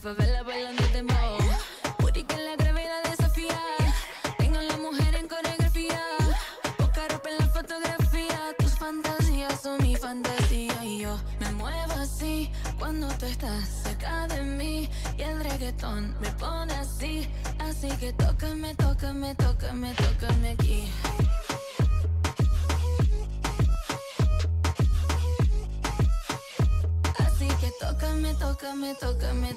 favela bailando de mo. Puri que la gravedad desafía. Tengo a la mujer en coreografía. Poca ropa en la fotografía. Tus fantasías son mi fantasía. Y yo me muevo así cuando tú estás cerca de mí. Y el reggaetón me pone así. Así que tócame, tócame, tócame, tócame aquí. tócame, tócame, tócame,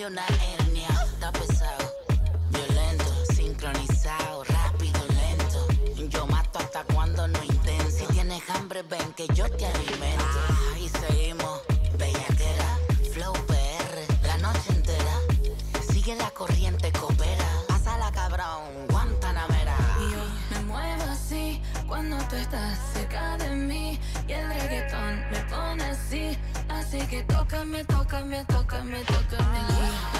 millionaire. Así que tócame, tócame, tócame, tócame.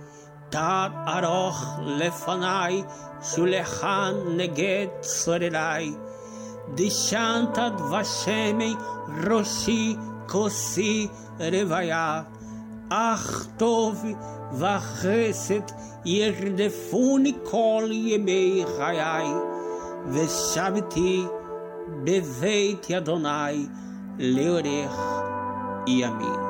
תת ארוך לפניי, שולחן נגד צורריי. דשנת דבשמי ראשי כוסי רוויה. אך טוב וחסד ירדפוני כל ימי חיי, ושבתי בבית אדוני לאורך ימים.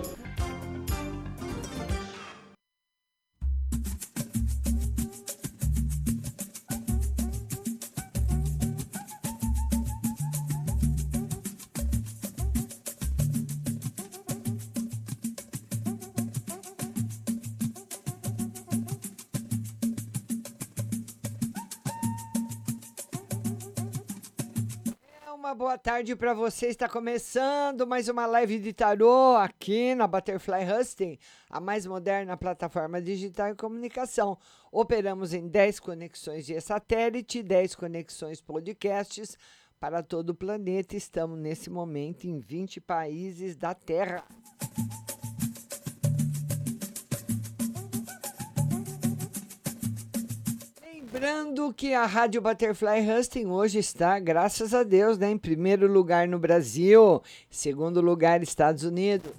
Tarde para você. Está começando mais uma live de tarô aqui na Butterfly Husting, a mais moderna plataforma digital e comunicação. Operamos em 10 conexões de satélite, 10 conexões podcasts para todo o planeta. Estamos nesse momento em 20 países da Terra. Lembrando que a Rádio Butterfly Husting hoje está, graças a Deus, né, em primeiro lugar no Brasil, segundo lugar Estados Unidos.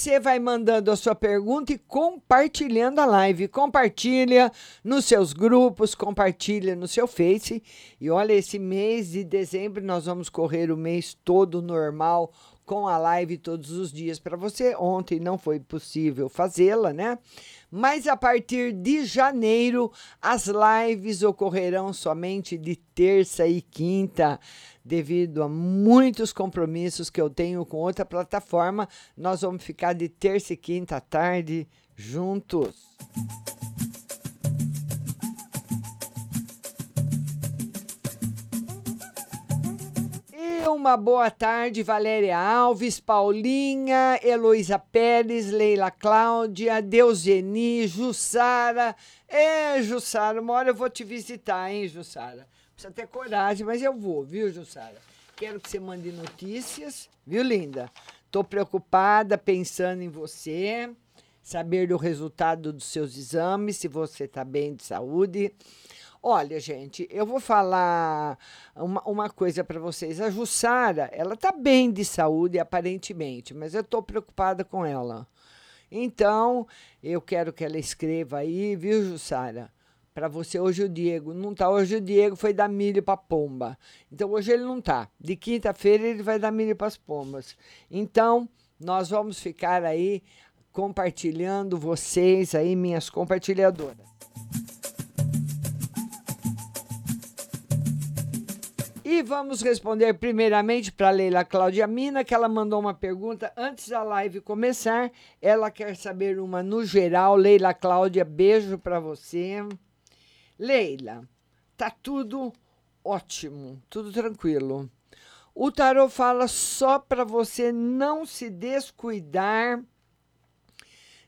Você vai mandando a sua pergunta e compartilhando a live. Compartilha nos seus grupos, compartilha no seu Face. E olha, esse mês de dezembro nós vamos correr o mês todo normal com a live todos os dias para você. Ontem não foi possível fazê-la, né? Mas a partir de janeiro, as lives ocorrerão somente de terça e quinta, devido a muitos compromissos que eu tenho com outra plataforma. Nós vamos ficar de terça e quinta à tarde juntos. Uma boa tarde, Valéria Alves, Paulinha, Heloísa Pérez, Leila Cláudia, Deuseni, Jussara. É, Jussara, uma hora eu vou te visitar, hein, Jussara? Precisa ter coragem, mas eu vou, viu, Jussara? Quero que você mande notícias, viu, linda? Tô preocupada, pensando em você, saber do resultado dos seus exames, se você está bem de saúde. Olha, gente, eu vou falar uma, uma coisa para vocês. A Jussara, ela tá bem de saúde, aparentemente, mas eu tô preocupada com ela. Então, eu quero que ela escreva aí, viu, Jussara? Para você, hoje o Diego não tá. Hoje o Diego foi dar milho para pomba. Então, hoje ele não tá. De quinta-feira ele vai dar milho para as pombas. Então, nós vamos ficar aí compartilhando vocês aí, minhas compartilhadoras. E vamos responder primeiramente para Leila Cláudia Mina, que ela mandou uma pergunta antes da live começar. Ela quer saber uma no geral. Leila Cláudia, beijo para você. Leila, tá tudo ótimo, tudo tranquilo. O tarô fala só para você não se descuidar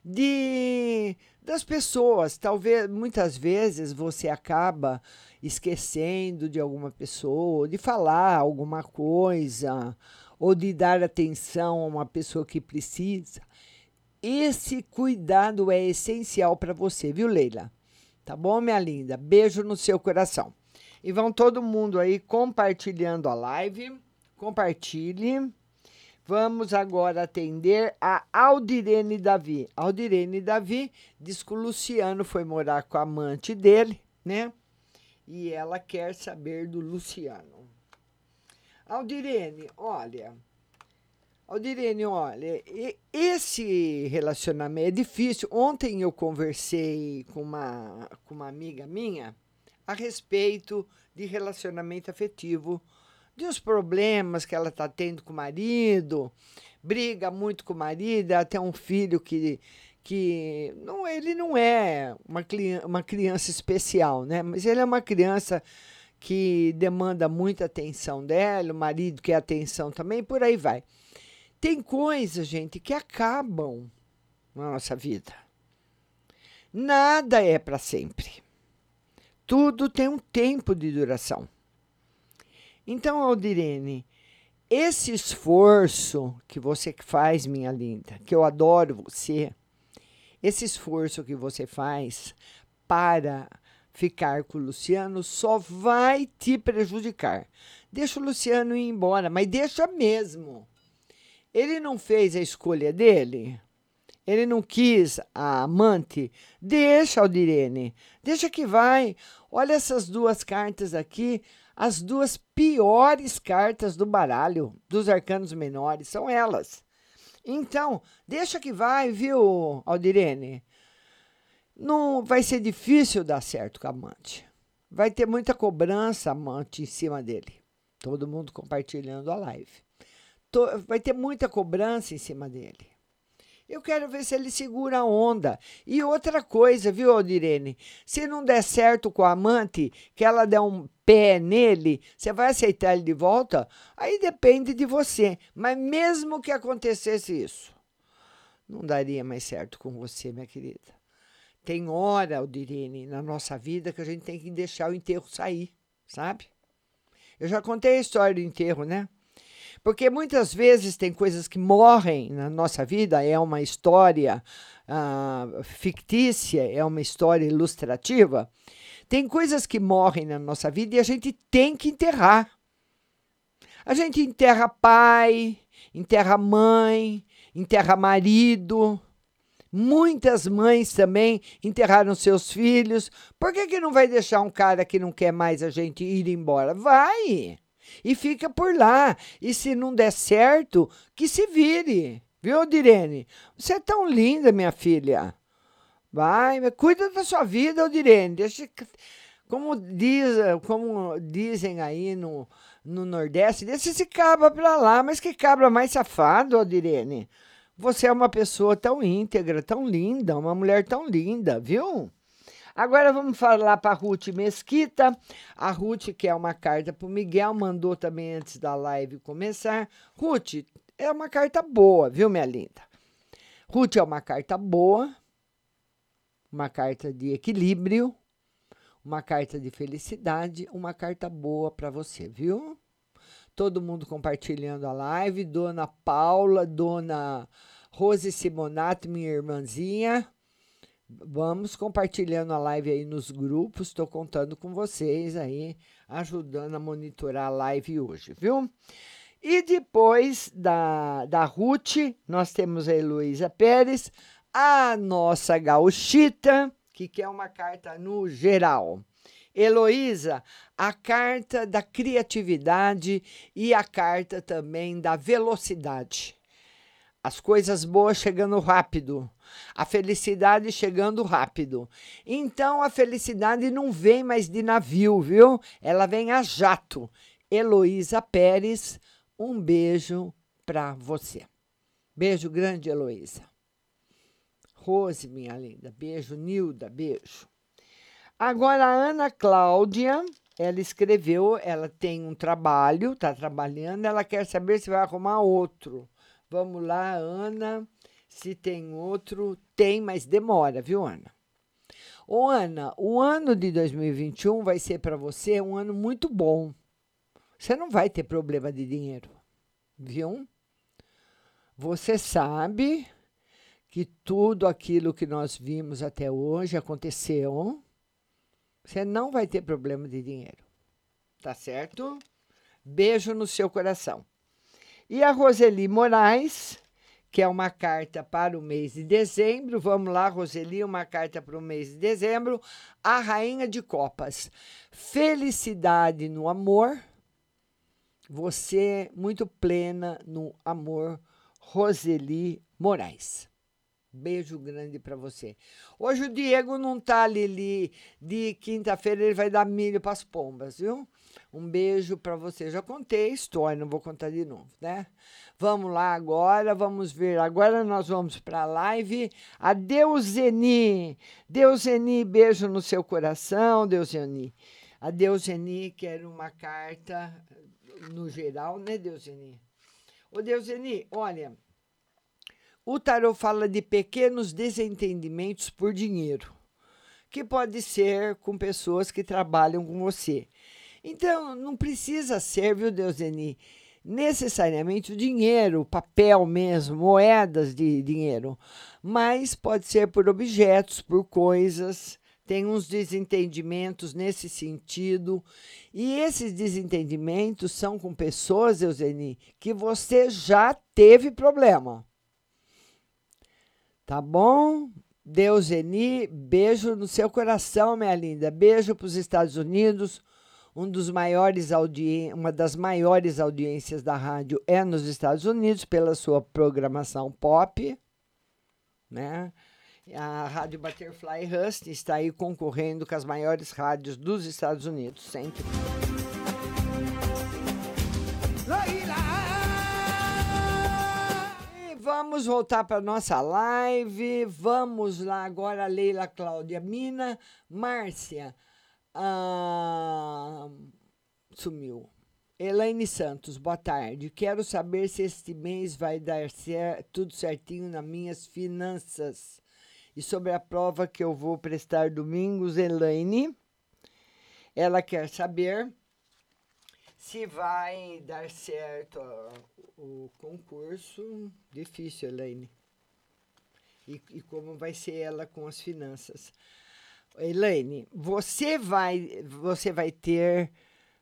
de das pessoas. Talvez muitas vezes você acaba esquecendo de alguma pessoa, de falar alguma coisa, ou de dar atenção a uma pessoa que precisa. Esse cuidado é essencial para você, viu, Leila? Tá bom, minha linda? Beijo no seu coração. E vão todo mundo aí compartilhando a live. Compartilhe. Vamos agora atender a Aldirene Davi. Aldirene Davi diz que o Luciano foi morar com a amante dele, né? E ela quer saber do Luciano. Aldirene, olha. Aldirene, olha, esse relacionamento é difícil. Ontem eu conversei com uma, com uma amiga minha a respeito de relacionamento afetivo de os problemas que ela está tendo com o marido, briga muito com o marido, tem um filho que, que não, ele não é uma, uma criança especial, né? Mas ele é uma criança que demanda muita atenção dela, o marido quer atenção também, por aí vai. Tem coisas, gente, que acabam na nossa vida. Nada é para sempre. Tudo tem um tempo de duração. Então, Aldirene, esse esforço que você faz, minha linda, que eu adoro você, esse esforço que você faz para ficar com o Luciano só vai te prejudicar. Deixa o Luciano ir embora, mas deixa mesmo. Ele não fez a escolha dele? Ele não quis a amante? Deixa, Aldirene. Deixa que vai. Olha essas duas cartas aqui as duas piores cartas do baralho dos arcanos menores são elas. Então, deixa que vai, viu, Aldirene? Não vai ser difícil dar certo com a amante. Vai ter muita cobrança amante em cima dele. Todo mundo compartilhando a live. Vai ter muita cobrança em cima dele. Eu quero ver se ele segura a onda. E outra coisa, viu, Aldirene? Se não der certo com a amante, que ela der um pé nele, você vai aceitar ele de volta? Aí depende de você. Mas mesmo que acontecesse isso, não daria mais certo com você, minha querida. Tem hora, Aldirene, na nossa vida que a gente tem que deixar o enterro sair, sabe? Eu já contei a história do enterro, né? Porque muitas vezes tem coisas que morrem na nossa vida, é uma história ah, fictícia, é uma história ilustrativa. Tem coisas que morrem na nossa vida e a gente tem que enterrar. A gente enterra pai, enterra mãe, enterra marido. Muitas mães também enterraram seus filhos. Por que, que não vai deixar um cara que não quer mais a gente ir embora? Vai! E fica por lá. E se não der certo, que se vire. Viu, Direne? Você é tão linda, minha filha. Vai, cuida da sua vida, Direne. Deixa, como, diz, como dizem aí no, no Nordeste, deixa esse cabra pra lá. Mas que cabra mais safado, Direne. Você é uma pessoa tão íntegra, tão linda, uma mulher tão linda, viu? Agora vamos falar para a Ruth Mesquita. A Ruth, que é uma carta para o Miguel, mandou também antes da live começar. Ruth, é uma carta boa, viu, minha linda? Ruth é uma carta boa, uma carta de equilíbrio, uma carta de felicidade, uma carta boa para você, viu? todo mundo compartilhando a live. Dona Paula, Dona Rose Simonato, minha irmãzinha. Vamos compartilhando a live aí nos grupos. Estou contando com vocês aí, ajudando a monitorar a live hoje, viu? E depois da, da Ruth, nós temos a Heloísa Pérez, a nossa gauchita, que quer uma carta no geral. Heloísa, a carta da criatividade e a carta também da velocidade. As coisas boas chegando rápido, a felicidade chegando rápido. Então a felicidade não vem mais de navio, viu? Ela vem a jato. Heloísa Pérez, um beijo para você. Beijo grande, Heloísa. Rose, minha linda. Beijo, Nilda. Beijo. Agora, a Ana Cláudia, ela escreveu, ela tem um trabalho, está trabalhando, ela quer saber se vai arrumar outro. Vamos lá, Ana. Se tem outro, tem, mas demora, viu, Ana? Ô, Ana, o ano de 2021 vai ser para você um ano muito bom. Você não vai ter problema de dinheiro, viu? Você sabe que tudo aquilo que nós vimos até hoje aconteceu você não vai ter problema de dinheiro. Tá certo? Beijo no seu coração. E a Roseli Moraes, que é uma carta para o mês de dezembro. Vamos lá, Roseli, uma carta para o mês de dezembro. A Rainha de Copas. Felicidade no amor. Você muito plena no amor, Roseli Moraes. Beijo grande para você. Hoje o Diego não tá, Lili. De quinta-feira ele vai dar milho para as pombas, viu? Um beijo para você. Já contei a história, não vou contar de novo, né? Vamos lá agora, vamos ver. Agora nós vamos para a live. A Deuseni. Deuseni, beijo no seu coração, Deuseni. A Deuseni quer uma carta no geral, né, Deuseni? Ô, Deuseni, olha, o tarot fala de pequenos desentendimentos por dinheiro, que pode ser com pessoas que trabalham com você. Então, não precisa ser, viu, Deuseni, necessariamente o dinheiro, papel mesmo, moedas de dinheiro, mas pode ser por objetos, por coisas. Tem uns desentendimentos nesse sentido. E esses desentendimentos são com pessoas, Euseni, que você já teve problema. Tá bom? Deus Eni, beijo no seu coração, minha linda. Beijo para os Estados Unidos. Um dos maiores uma das maiores audiências da rádio é nos Estados Unidos pela sua programação pop, né? A Rádio Butterfly Hust está aí concorrendo com as maiores rádios dos Estados Unidos, sempre. vamos voltar para nossa live. Vamos lá agora, Leila Cláudia Mina, Márcia. Ah, sumiu. Elaine Santos, boa tarde. Quero saber se este mês vai dar cer tudo certinho nas minhas finanças. E sobre a prova que eu vou prestar domingos, Elaine, ela quer saber se vai dar certo o concurso. Difícil, Elaine. E, e como vai ser ela com as finanças. Elaine, você vai, você vai ter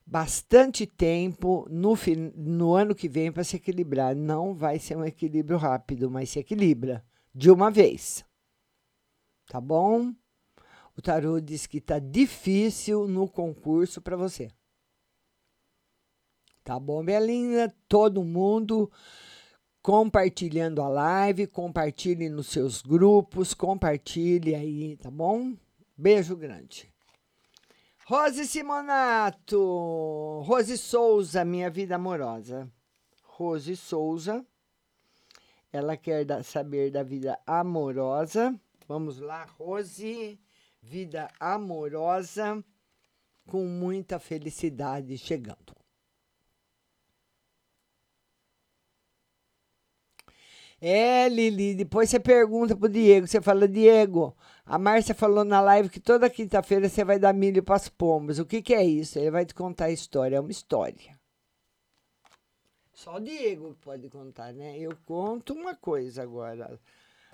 bastante tempo no, no ano que vem para se equilibrar. Não vai ser um equilíbrio rápido, mas se equilibra de uma vez. Tá bom? O tarô diz que tá difícil no concurso para você. Tá bom, minha linda? Todo mundo compartilhando a live, compartilhe nos seus grupos, compartilhe aí, tá bom? Beijo grande. Rose Simonato, Rose Souza, minha vida amorosa. Rose Souza, ela quer saber da vida amorosa. Vamos lá, Rose, vida amorosa, com muita felicidade chegando. É, Lili, depois você pergunta pro Diego, você fala, Diego, a Márcia falou na live que toda quinta-feira você vai dar milho para as pombas. O que, que é isso? Ele vai te contar a história, é uma história. Só o Diego pode contar, né? Eu conto uma coisa agora.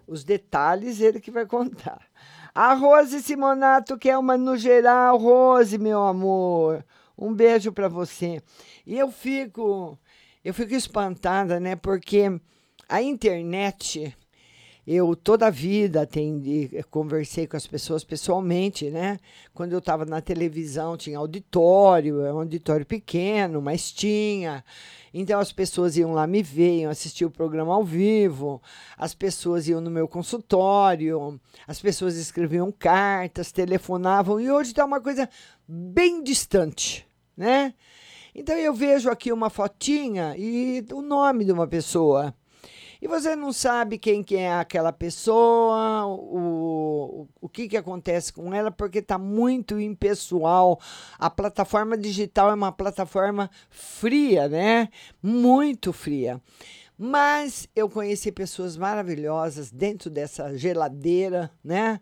Os detalhes ele que vai contar. A Rose Simonato, que é uma no geral. Rose, meu amor, um beijo para você. E eu fico, eu fico espantada, né? Porque a internet, eu toda a vida atendi, conversei com as pessoas pessoalmente, né? Quando eu estava na televisão, tinha auditório, é um auditório pequeno, mas tinha. Então as pessoas iam lá me ver, iam assistir o programa ao vivo, as pessoas iam no meu consultório, as pessoas escreviam cartas, telefonavam, e hoje está uma coisa bem distante, né? Então eu vejo aqui uma fotinha e o nome de uma pessoa. E você não sabe quem que é aquela pessoa, o, o, que, que acontece com ela, porque está muito impessoal. A plataforma digital é uma plataforma fria, né? Muito fria. Mas eu conheci pessoas maravilhosas dentro dessa geladeira, né?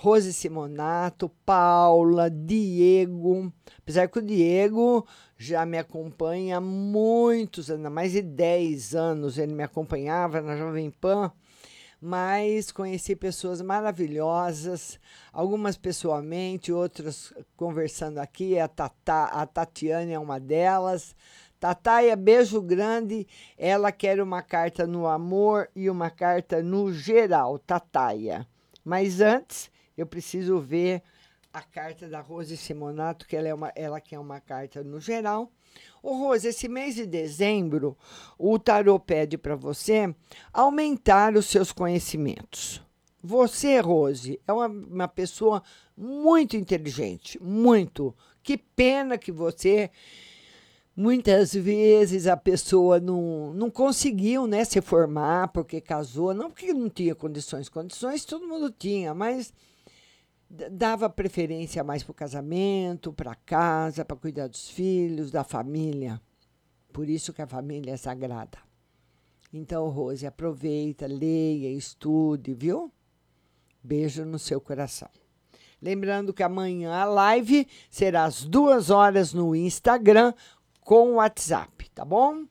Rose Simonato, Paula, Diego. Apesar que o Diego já me acompanha há muitos anos, há mais de 10 anos ele me acompanhava na Jovem Pan, mas conheci pessoas maravilhosas, algumas pessoalmente, outras conversando aqui. A, Tata, a Tatiane é uma delas. Tataia, beijo grande. Ela quer uma carta no amor e uma carta no geral, Tataia. Mas antes, eu preciso ver a carta da Rose Simonato, que ela, é uma, ela quer uma carta no geral. Ô, Rose, esse mês de dezembro, o tarô pede para você aumentar os seus conhecimentos. Você, Rose, é uma, uma pessoa muito inteligente, muito. Que pena que você Muitas vezes a pessoa não, não conseguiu né, se formar porque casou, não porque não tinha condições. Condições todo mundo tinha, mas dava preferência mais para o casamento, para casa, para cuidar dos filhos, da família. Por isso que a família é sagrada. Então, Rose, aproveita, leia, estude, viu? Beijo no seu coração. Lembrando que amanhã a live será às duas horas no Instagram com o WhatsApp, tá bom?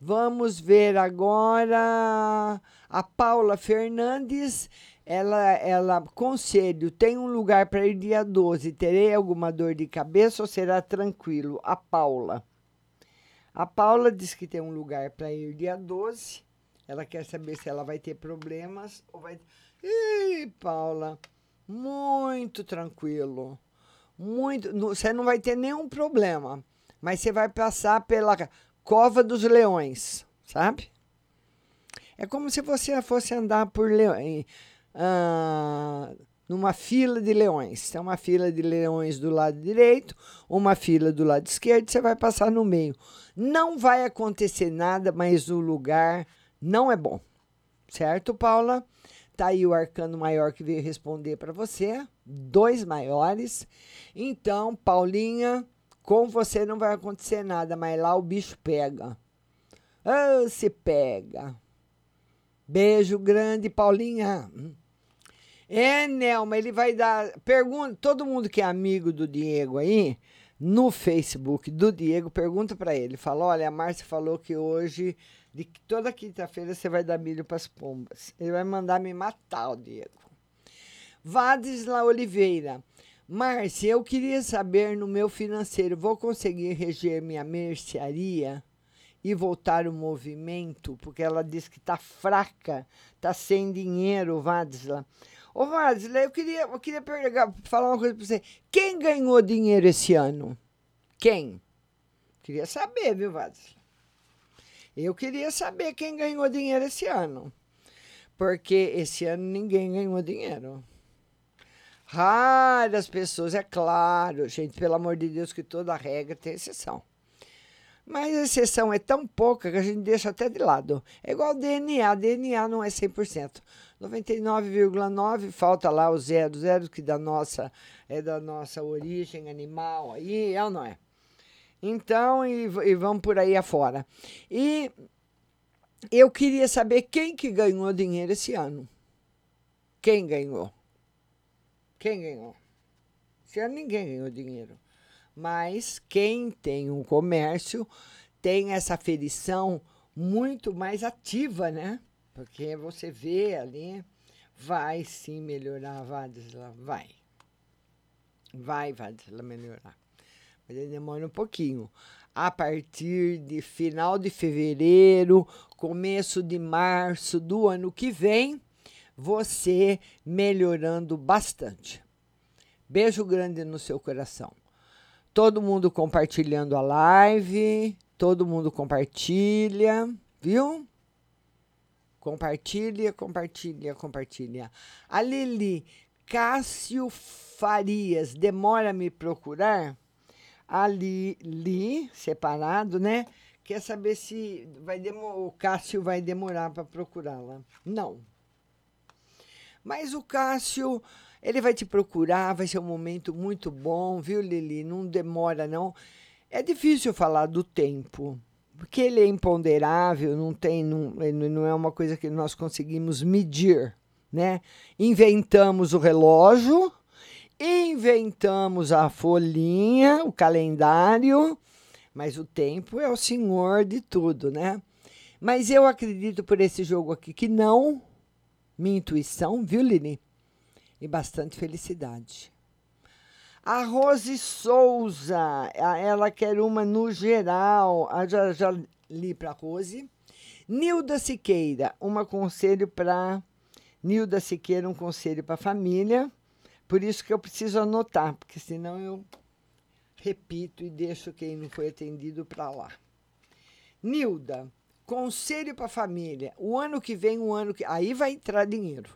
Vamos ver agora a Paula Fernandes. Ela, ela, conselho, tem um lugar para ir dia 12. Terei alguma dor de cabeça ou será tranquilo? A Paula. A Paula diz que tem um lugar para ir dia 12. Ela quer saber se ela vai ter problemas ou vai. Ih, Paula, muito tranquilo. Muito, você não vai ter nenhum problema, mas você vai passar pela cova dos leões, sabe? É como se você fosse andar por leões, numa fila de leões. Tem uma fila de leões do lado direito, uma fila do lado esquerdo, você vai passar no meio. Não vai acontecer nada, mas o lugar não é bom. Certo, Paula? Tá aí o arcano maior que veio responder para você, dois maiores. Então, Paulinha, com você não vai acontecer nada, mas lá o bicho pega. Ah, se pega. Beijo grande, Paulinha. É, Nelma, ele vai dar. Pergunta, todo mundo que é amigo do Diego aí, no Facebook do Diego, pergunta para ele. Fala: olha, a Márcia falou que hoje, de que toda quinta-feira, você vai dar milho para as pombas. Ele vai mandar me matar, o Diego. Vadisla Oliveira. Márcia, eu queria saber no meu financeiro, vou conseguir reger minha mercearia e voltar o movimento? Porque ela diz que está fraca, está sem dinheiro, Vadisla. Ô, Vadisla, eu queria, eu queria perguntar, falar uma coisa para você. Quem ganhou dinheiro esse ano? Quem? Queria saber, viu, Vadisla? Eu queria saber quem ganhou dinheiro esse ano. Porque esse ano ninguém ganhou dinheiro. Raras pessoas, é claro, gente, pelo amor de Deus, que toda regra tem exceção. Mas a exceção é tão pouca que a gente deixa até de lado. É igual DNA, DNA não é 100%. 99,9 falta lá o zero, zero que da nossa é da nossa origem animal aí, é ou não é? Então, e, e vamos por aí afora. E eu queria saber quem que ganhou dinheiro esse ano. Quem ganhou? Quem ganhou? Esse ano ninguém ganhou dinheiro. Mas quem tem um comércio tem essa aferição muito mais ativa, né? Porque você vê ali, vai sim melhorar, vai. Vai, Vadisla, melhorar. Mas ele demora um pouquinho. A partir de final de fevereiro, começo de março do ano que vem, você melhorando bastante. Beijo grande no seu coração. Todo mundo compartilhando a live, todo mundo compartilha, viu? Compartilha, compartilha, compartilha. A Lili Cássio Farias, demora a me procurar? A Lili, separado, né? Quer saber se vai o Cássio vai demorar para procurá-la? Não. Mas o Cássio, ele vai te procurar, vai ser um momento muito bom, viu, Lili? Não demora, não. É difícil falar do tempo, porque ele é imponderável, não tem, não, não é uma coisa que nós conseguimos medir, né? Inventamos o relógio, inventamos a folhinha, o calendário, mas o tempo é o senhor de tudo, né? Mas eu acredito por esse jogo aqui que não minha intuição, viu, Lili? E bastante felicidade. A Rose Souza, ela quer uma no geral. Ah, já, já li para a Rose. Nilda Siqueira, um conselho para. Nilda Siqueira, um conselho para a família. Por isso que eu preciso anotar, porque senão eu repito e deixo quem não foi atendido para lá. Nilda, Conselho para a família. O ano que vem, o ano que. Aí vai entrar dinheiro.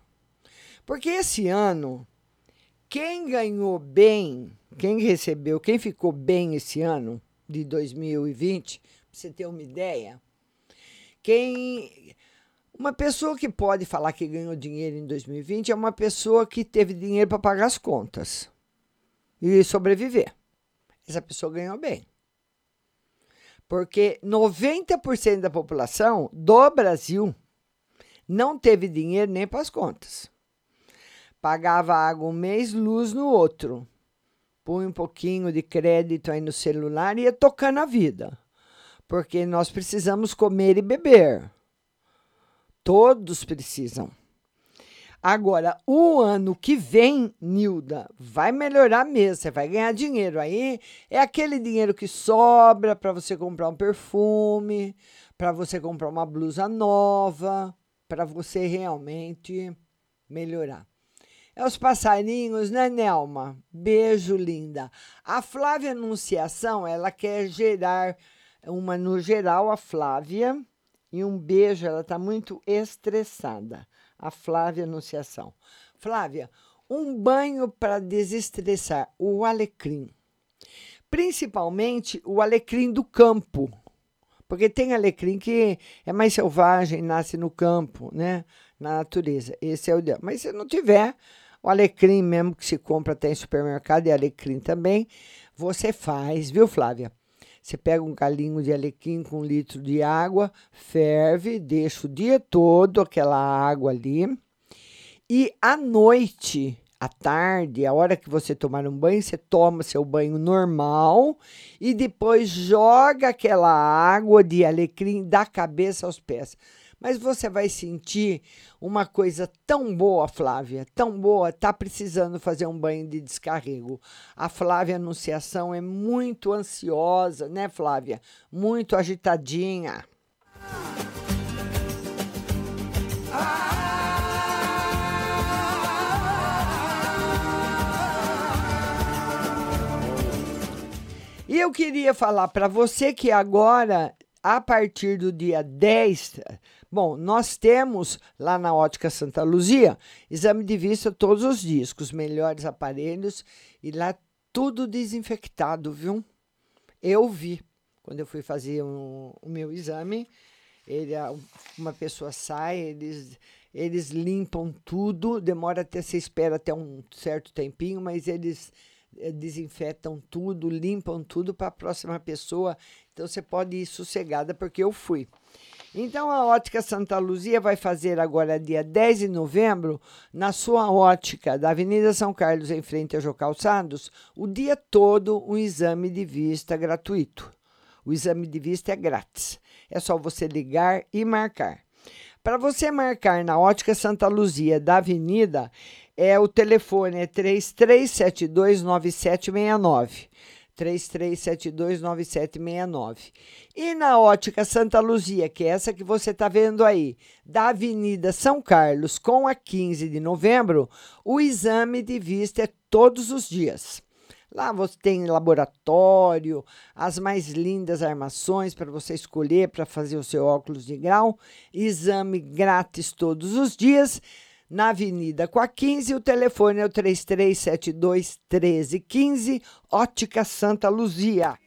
Porque esse ano, quem ganhou bem, quem recebeu, quem ficou bem esse ano de 2020, para você ter uma ideia, quem. Uma pessoa que pode falar que ganhou dinheiro em 2020 é uma pessoa que teve dinheiro para pagar as contas e sobreviver. Essa pessoa ganhou bem. Porque 90% da população do Brasil não teve dinheiro nem para as contas. Pagava água um mês, luz no outro. Põe um pouquinho de crédito aí no celular e ia tocando a vida. Porque nós precisamos comer e beber. Todos precisam. Agora, o ano que vem, Nilda, vai melhorar mesmo. Você vai ganhar dinheiro. Aí é aquele dinheiro que sobra para você comprar um perfume, para você comprar uma blusa nova, para você realmente melhorar. É os passarinhos, né, Nelma? Beijo, linda. A Flávia Anunciação, ela quer gerar uma no geral, a Flávia. E um beijo, ela está muito estressada a Flávia Anunciação. Flávia, um banho para desestressar, o alecrim. Principalmente o alecrim do campo. Porque tem alecrim que é mais selvagem, nasce no campo, né? Na natureza. Esse é o ideal. Mas se não tiver, o alecrim mesmo que se compra até em supermercado e alecrim também, você faz, viu, Flávia? Você pega um galinho de alecrim com um litro de água, ferve, deixa o dia todo aquela água ali. E à noite, à tarde, a hora que você tomar um banho, você toma seu banho normal e depois joga aquela água de alecrim da cabeça aos pés. Mas você vai sentir uma coisa tão boa, Flávia, tão boa, tá precisando fazer um banho de descarrego. A Flávia Anunciação é muito ansiosa, né, Flávia? Muito agitadinha. E eu queria falar para você que agora, a partir do dia 10, bom, nós temos lá na Ótica Santa Luzia exame de vista todos os dias, com os melhores aparelhos e lá tudo desinfectado, viu? Eu vi quando eu fui fazer um- o meu exame, ele, uma pessoa sai, eles, eles limpam tudo, demora até, você espera até um certo tempinho, mas eles eh, desinfetam tudo, limpam tudo para a próxima pessoa. Então você pode ir sossegada, porque eu fui. Então a Ótica Santa Luzia vai fazer agora, dia 10 de novembro, na sua ótica da Avenida São Carlos, em frente ao Jô Calçados, o dia todo um exame de vista gratuito. O exame de vista é grátis. É só você ligar e marcar. Para você marcar na Ótica Santa Luzia da Avenida, é o telefone é 33729769. 33729769. E na Ótica Santa Luzia, que é essa que você está vendo aí, da Avenida São Carlos com a 15 de novembro, o exame de vista é todos os dias. Lá você tem laboratório, as mais lindas armações para você escolher para fazer o seu óculos de grau, exame grátis todos os dias. Na Avenida com a 15, o telefone é o 3372 1315, Ótica Santa Luzia.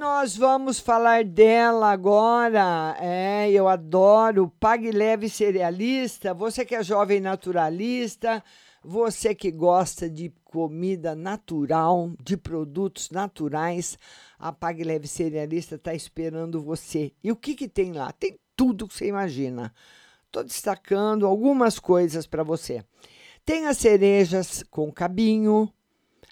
Nós vamos falar dela agora. É, eu adoro Pague Leve Cerealista. Você que é jovem naturalista, você que gosta de comida natural, de produtos naturais, a Pague Leve Cerealista está esperando você. E o que, que tem lá? Tem tudo que você imagina. Estou destacando algumas coisas para você. Tem as cerejas com cabinho,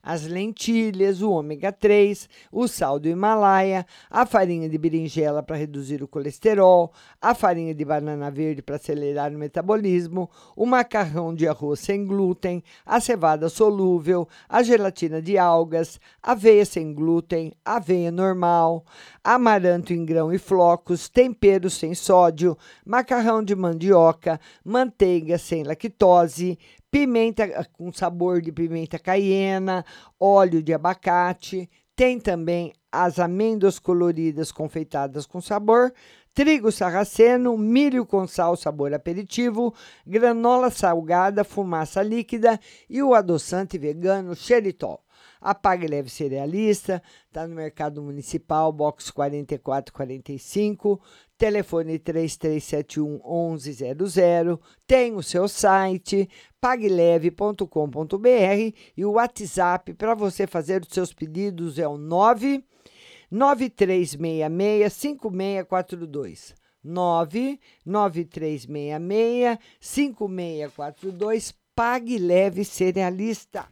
as lentilhas, o ômega 3, o sal do Himalaia, a farinha de berinjela para reduzir o colesterol, a farinha de banana verde para acelerar o metabolismo, o macarrão de arroz sem glúten, a cevada solúvel, a gelatina de algas, aveia sem glúten, aveia normal, amaranto em grão e flocos, temperos sem sódio, macarrão de mandioca, manteiga sem lactose, pimenta ah, com sabor de pimenta caiena, óleo de abacate, tem também as amêndoas coloridas confeitadas com sabor, trigo sarraceno, milho com sal sabor aperitivo, granola salgada, fumaça líquida e o adoçante vegano xeritol. A Pague Leve Cerealista está no Mercado Municipal, box 4445, telefone 3371 1100, tem o seu site pagleve.com.br e o WhatsApp para você fazer os seus pedidos é o 9 9366 5642. 99366 5642 Pague Leve Cerealista.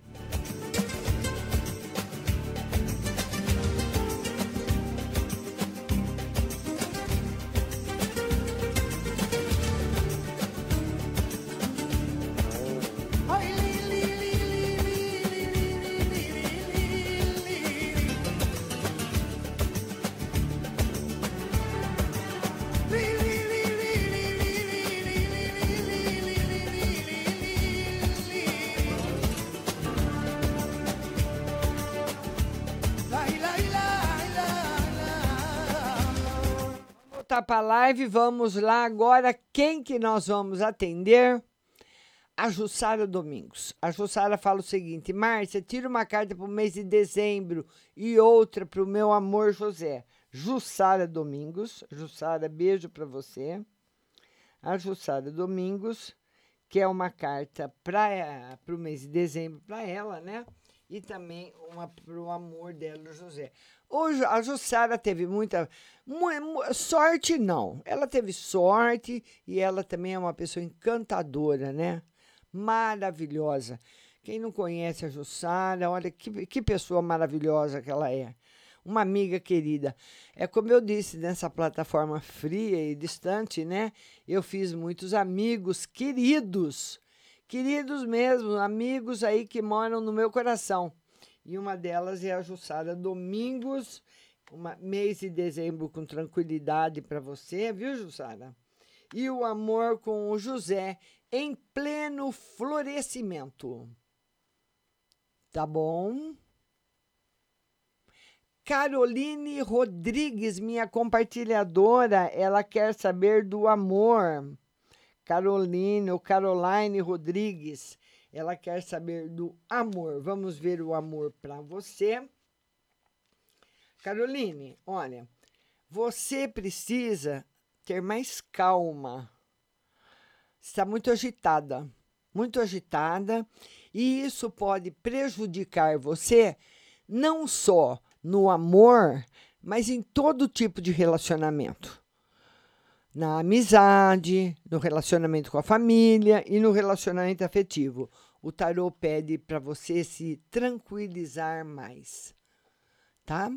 Para a live, vamos lá agora. Quem que nós vamos atender? A Jussara Domingos. A Jussara fala o seguinte: Márcia, tira uma carta para o mês de dezembro e outra para o meu amor José. Jussara Domingos. Jussara, beijo para você. A Jussara Domingos que é uma carta para o mês de dezembro para ela, né? E também uma para o amor dela, José. Hoje a Jussara teve muita mu- mu- sorte, não. Ela teve sorte e ela também é uma pessoa encantadora, né? Maravilhosa. Quem não conhece a Jussara, olha que, que pessoa maravilhosa que ela é. Uma amiga querida. É como eu disse, nessa plataforma fria e distante, né? Eu fiz muitos amigos queridos. Queridos mesmo, amigos aí que moram no meu coração. E uma delas é a Jussara Domingos. Uma, mês de dezembro com tranquilidade para você, viu, Jussara? E o amor com o José em pleno florescimento. Tá bom? Caroline Rodrigues, minha compartilhadora, ela quer saber do amor. Caroline ou Caroline Rodrigues, ela quer saber do amor. Vamos ver o amor para você. Caroline, olha, você precisa ter mais calma. Está muito agitada, muito agitada, e isso pode prejudicar você não só no amor, mas em todo tipo de relacionamento. Na amizade, no relacionamento com a família e no relacionamento afetivo. O tarô pede para você se tranquilizar mais. Tá?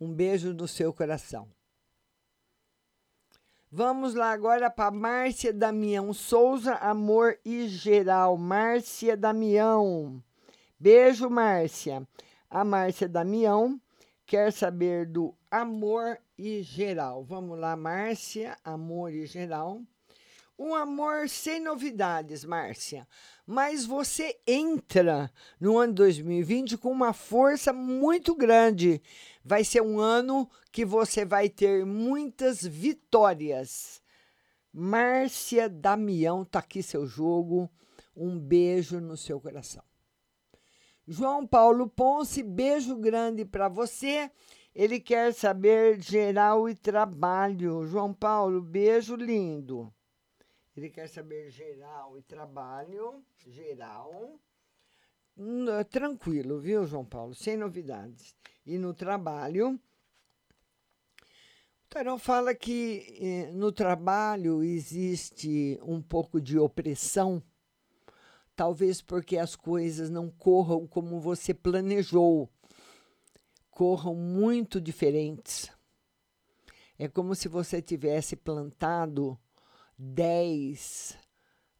Um beijo no seu coração. Vamos lá agora para Márcia Damião Souza, Amor e Geral. Márcia Damião. Beijo, Márcia. A Márcia Damião quer saber do amor e geral. Vamos lá, Márcia, amor e geral. Um amor sem novidades, Márcia. Mas você entra no ano 2020 com uma força muito grande. Vai ser um ano que você vai ter muitas vitórias. Márcia Damião, tá aqui seu jogo. Um beijo no seu coração. João Paulo Ponce, beijo grande para você. Ele quer saber geral e trabalho. João Paulo, beijo lindo. Ele quer saber geral e trabalho. Geral. Tranquilo, viu, João Paulo? Sem novidades. E no trabalho. O Tarão fala que eh, no trabalho existe um pouco de opressão talvez porque as coisas não corram como você planejou, corram muito diferentes. É como se você tivesse plantado 10,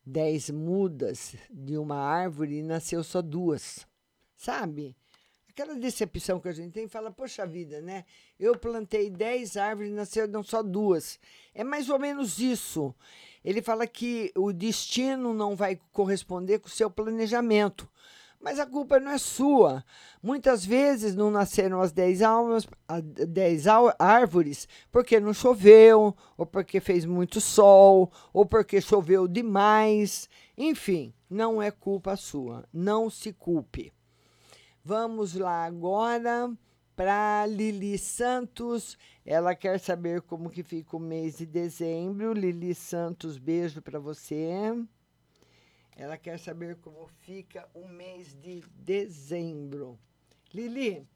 10 mudas de uma árvore e nasceu só duas. Sabe? Aquela decepção que a gente tem, fala, poxa vida, né? Eu plantei 10 árvores e nasceram só duas. É mais ou menos isso. Ele fala que o destino não vai corresponder com o seu planejamento. Mas a culpa não é sua. Muitas vezes não nasceram as 10 almas, a- 10 ár- árvores porque não choveu, ou porque fez muito sol, ou porque choveu demais. Enfim, não é culpa sua. Não se culpe. Vamos lá agora para Lili Santos. Ela quer saber como que fica o mês de dezembro. Lili Santos, beijo para você. Ela quer saber como fica o mês de dezembro. Lili,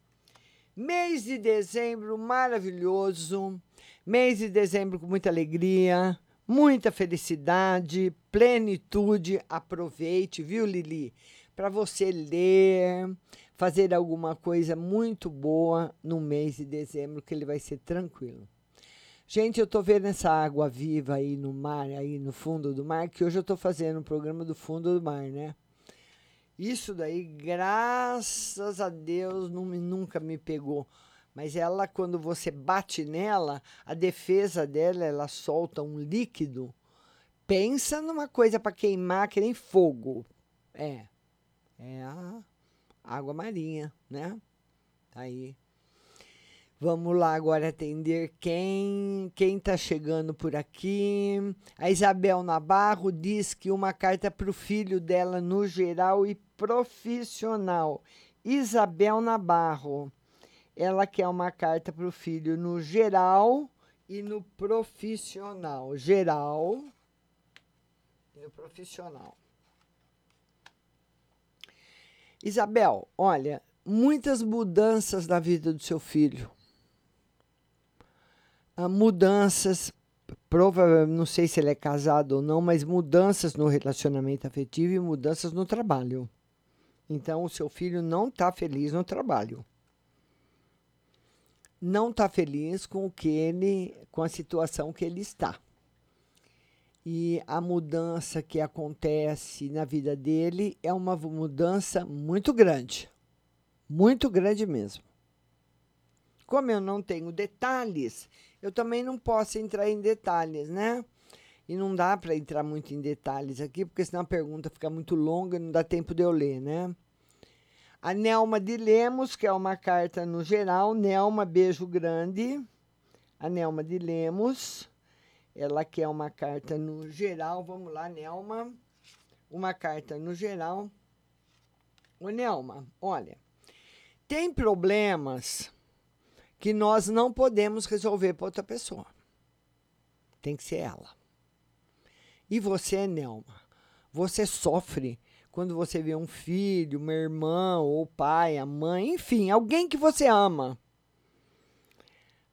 mês de dezembro maravilhoso. Mês de dezembro com muita alegria, muita felicidade, plenitude. Aproveite, viu, Lili? Para você ler, fazer alguma coisa muito boa no mês de dezembro, que ele vai ser tranquilo. Gente, eu tô vendo essa água viva aí no mar, aí no fundo do mar, que hoje eu tô fazendo um programa do fundo do mar, né? Isso daí, graças a Deus, não nunca me pegou. Mas ela, quando você bate nela, a defesa dela, ela solta um líquido. Pensa numa coisa para queimar que nem fogo. É. É a água marinha, né? Tá aí. Vamos lá agora atender quem quem está chegando por aqui. A Isabel Nabarro diz que uma carta para o filho dela no geral e profissional. Isabel Nabarro. Ela quer uma carta para o filho no geral e no profissional. Geral. no profissional. Isabel, olha, muitas mudanças na vida do seu filho. Ah, mudanças, provavelmente, não sei se ele é casado ou não, mas mudanças no relacionamento afetivo e mudanças no trabalho. Então, o seu filho não está feliz no trabalho. Não está feliz com o que ele, com a situação que ele está. E a mudança que acontece na vida dele é uma mudança muito grande. Muito grande mesmo. Como eu não tenho detalhes, eu também não posso entrar em detalhes, né? E não dá para entrar muito em detalhes aqui, porque senão a pergunta fica muito longa e não dá tempo de eu ler, né? A Nelma de Lemos, que é uma carta no geral. Nelma, beijo grande. A Nelma de Lemos, ela quer uma carta no geral. Vamos lá, Nelma. Uma carta no geral. Ô, Nelma, olha, tem problemas que nós não podemos resolver para outra pessoa. Tem que ser ela. E você, Nelma, você sofre quando você vê um filho, uma irmã, ou o pai, a mãe, enfim, alguém que você ama,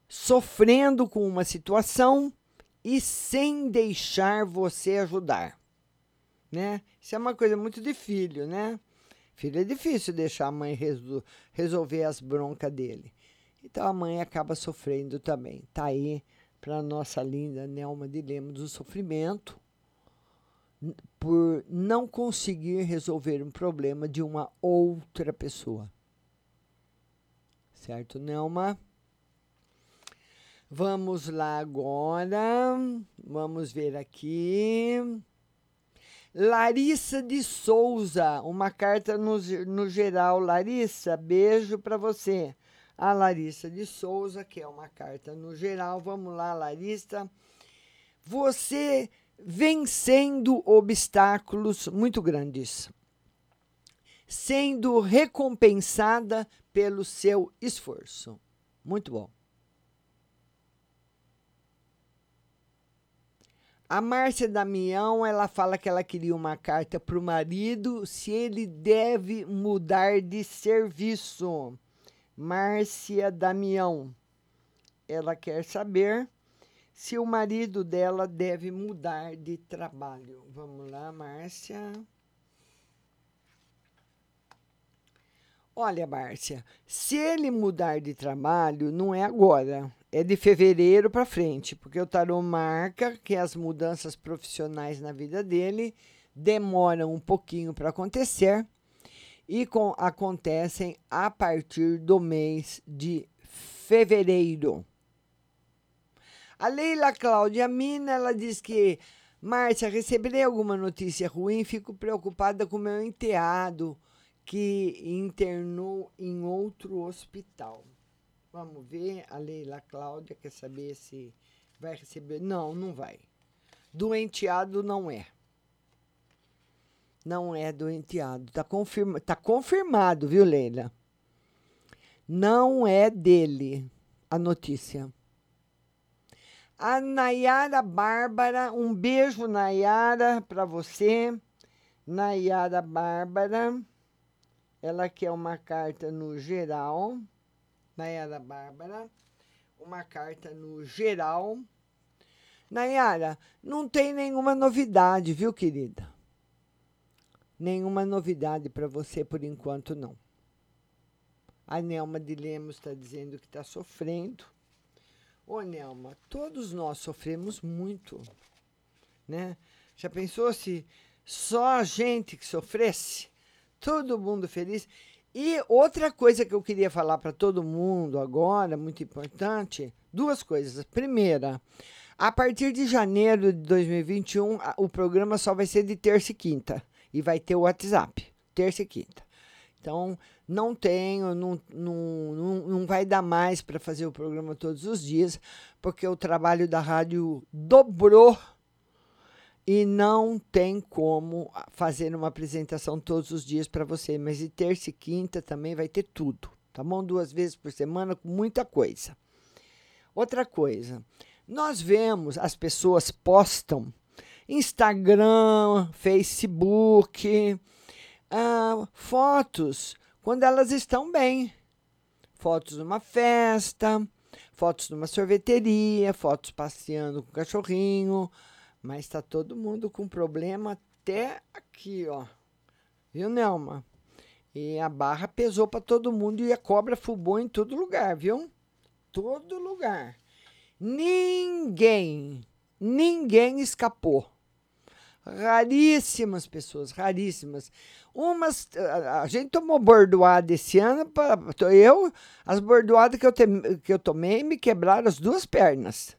sofrendo com uma situação e sem deixar você ajudar, né? Isso é uma coisa muito de filho, né? Filho é difícil deixar a mãe resol resolver as broncas dele. Então a mãe acaba sofrendo também. Tá aí para nossa linda Nelma de Lemos do sofrimento por não conseguir resolver um problema de uma outra pessoa. Certo, Nelma? Vamos lá agora. Vamos ver aqui. Larissa de Souza, uma carta no, no geral. Larissa, beijo para você. A Larissa de Souza, que é uma carta no geral. Vamos lá, Larissa. Você vencendo obstáculos muito grandes, sendo recompensada pelo seu esforço. Muito bom. A Márcia Damião, ela fala que ela queria uma carta para o marido se ele deve mudar de serviço. Márcia Damião, ela quer saber se o marido dela deve mudar de trabalho. Vamos lá, Márcia. Olha, Márcia, se ele mudar de trabalho, não é agora, é de fevereiro para frente, porque o tarô marca que as mudanças profissionais na vida dele demoram um pouquinho para acontecer e com, acontecem a partir do mês de fevereiro. A Leila Cláudia Mina, ela diz que, Márcia, receberei alguma notícia ruim, fico preocupada com meu enteado, que internou em outro hospital. Vamos ver, a Leila Cláudia quer saber se vai receber. Não, não vai. Doenteado não é. Não é doenteado. Está confirma, tá confirmado, viu, Leila? Não é dele a notícia. A Nayara Bárbara, um beijo, Nayara, para você. Nayara Bárbara, ela quer uma carta no geral. Nayara Bárbara, uma carta no geral. Nayara, não tem nenhuma novidade, viu, querida? Nenhuma novidade para você por enquanto, não. A Nelma de Lemos está dizendo que está sofrendo Ô, Nelma, todos nós sofremos muito, né? Já pensou se só a gente que sofresse? Todo mundo feliz. E outra coisa que eu queria falar para todo mundo agora, muito importante, duas coisas. Primeira, a partir de janeiro de 2021, o programa só vai ser de terça e quinta. E vai ter o WhatsApp, terça e quinta. Então, não tenho, não, não, não, não vai dar mais para fazer o programa todos os dias, porque o trabalho da rádio dobrou e não tem como fazer uma apresentação todos os dias para você. Mas de terça e quinta também vai ter tudo, tá bom? Duas vezes por semana, com muita coisa. Outra coisa, nós vemos, as pessoas postam Instagram, Facebook, ah, fotos quando elas estão bem. Fotos numa festa, fotos numa sorveteria, fotos passeando com o cachorrinho. Mas está todo mundo com problema até aqui, ó. Viu, Nelma? E a barra pesou para todo mundo e a cobra fubou em todo lugar, viu? Todo lugar. Ninguém, ninguém escapou. Raríssimas pessoas, raríssimas. Umas, a gente tomou bordoada esse ano, pra, eu, as bordoadas que eu, tem- que eu tomei me quebraram as duas pernas.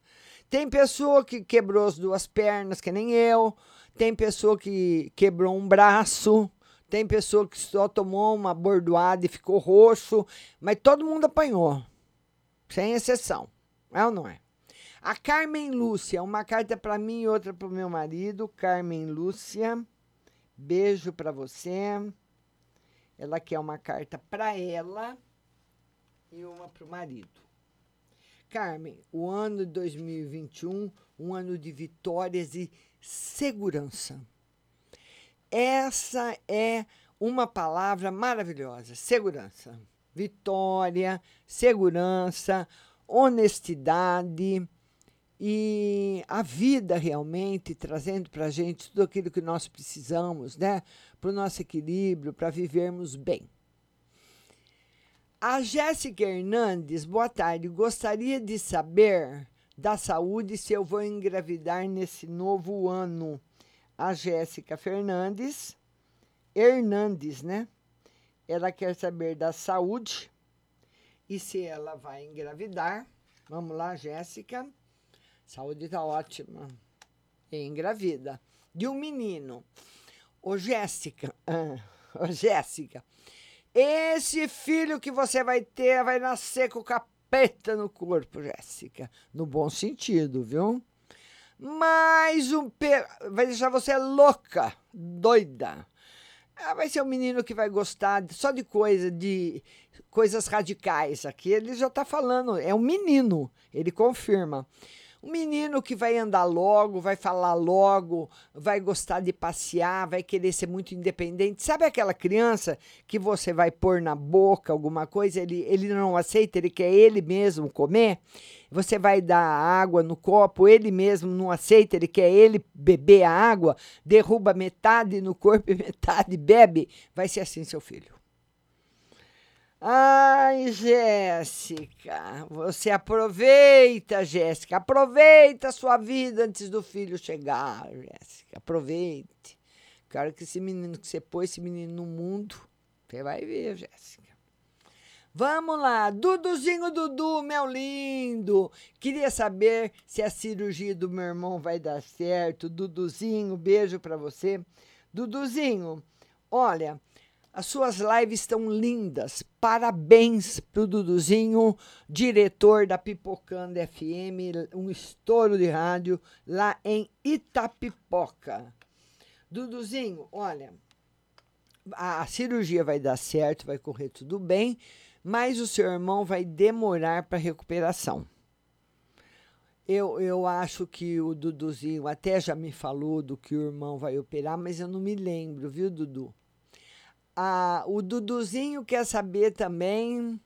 Tem pessoa que quebrou as duas pernas, que nem eu. Tem pessoa que quebrou um braço. Tem pessoa que só tomou uma bordoada e ficou roxo. Mas todo mundo apanhou. Sem exceção. É ou não é? A Carmen Lúcia, uma carta para mim e outra para o meu marido. Carmen Lúcia, beijo para você. Ela quer uma carta para ela e uma para o marido. Carmen, o ano de 2021, um ano de vitórias e segurança. Essa é uma palavra maravilhosa: segurança. Vitória, segurança, honestidade e a vida realmente trazendo para a gente tudo aquilo que nós precisamos, né? Para o nosso equilíbrio, para vivermos bem. A Jéssica Hernandes, boa tarde. Gostaria de saber da saúde se eu vou engravidar nesse novo ano. A Jéssica Fernandes, Hernandes, né? Ela quer saber da saúde e se ela vai engravidar. Vamos lá, Jéssica. Saúde tá ótima. E engravida. De um menino. Ô, Jéssica. Ô, Jéssica. Esse filho que você vai ter vai nascer com capeta no corpo, Jéssica. No bom sentido, viu? Mais um pe... vai deixar você louca, doida. Ah, vai ser um menino que vai gostar só de coisa, de coisas radicais. Aqui ele já está falando, é um menino, ele confirma. Um menino que vai andar logo, vai falar logo, vai gostar de passear, vai querer ser muito independente. Sabe aquela criança que você vai pôr na boca alguma coisa, ele, ele não aceita, ele quer ele mesmo comer? Você vai dar água no copo, ele mesmo não aceita, ele quer ele beber a água, derruba metade no corpo e metade bebe. Vai ser assim, seu filho. Ai, Jéssica, você aproveita, Jéssica, aproveita a sua vida antes do filho chegar, Jéssica, aproveite. Quero que esse menino que você pôs esse menino no mundo, você vai ver, Jéssica. Vamos lá, Duduzinho Dudu, meu lindo. Queria saber se a cirurgia do meu irmão vai dar certo. Duduzinho, beijo pra você. Duduzinho, olha, as suas lives estão lindas. Parabéns pro Duduzinho, diretor da Pipocando FM, um estouro de rádio lá em Itapipoca. Duduzinho, olha, a a cirurgia vai dar certo, vai correr tudo bem, mas o seu irmão vai demorar para recuperação. Eu, eu acho que o Duduzinho até já me falou do que o irmão vai operar, mas eu não me lembro, viu, Dudu? Ah, o Duduzinho quer saber também.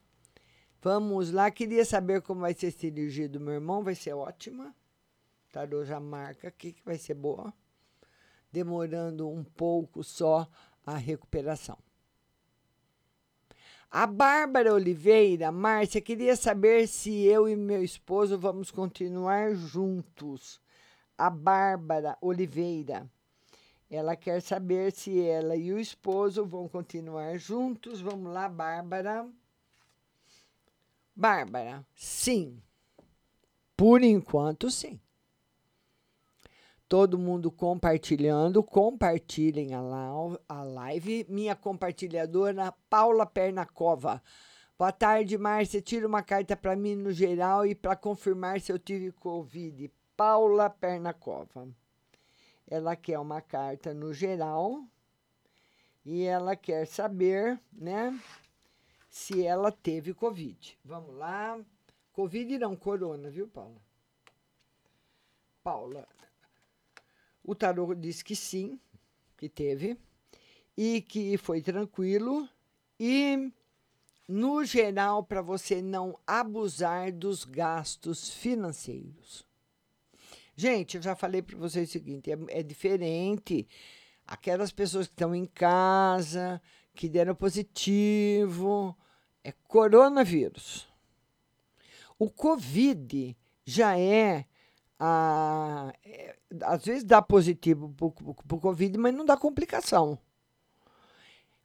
Vamos lá, queria saber como vai ser a cirurgia do meu irmão, vai ser ótima. Tarô já marca aqui que vai ser boa. Demorando um pouco só a recuperação. A Bárbara Oliveira, Márcia, queria saber se eu e meu esposo vamos continuar juntos. A Bárbara Oliveira. Ela quer saber se ela e o esposo vão continuar juntos. Vamos lá, Bárbara. Bárbara, sim. Por enquanto, sim. Todo mundo compartilhando. Compartilhem a, live. Minha compartilhadora, Paula Pernacova. Boa tarde, Márcia. Tira uma carta para mim no geral e para confirmar se eu tive Covid. Paula Pernacova. Ela quer uma carta no geral e ela quer saber, né, se ela teve Covid. Vamos lá. Covid não, corona, viu, Paula? Paula. O tarô diz que sim, que teve, e que foi tranquilo, e no geral, para você não abusar dos gastos financeiros. Gente, eu já falei para vocês o seguinte: é, é diferente aquelas pessoas que estão em casa, que deram positivo, é coronavírus. O Covid já é, a, é às vezes dá positivo para o Covid, mas não dá complicação.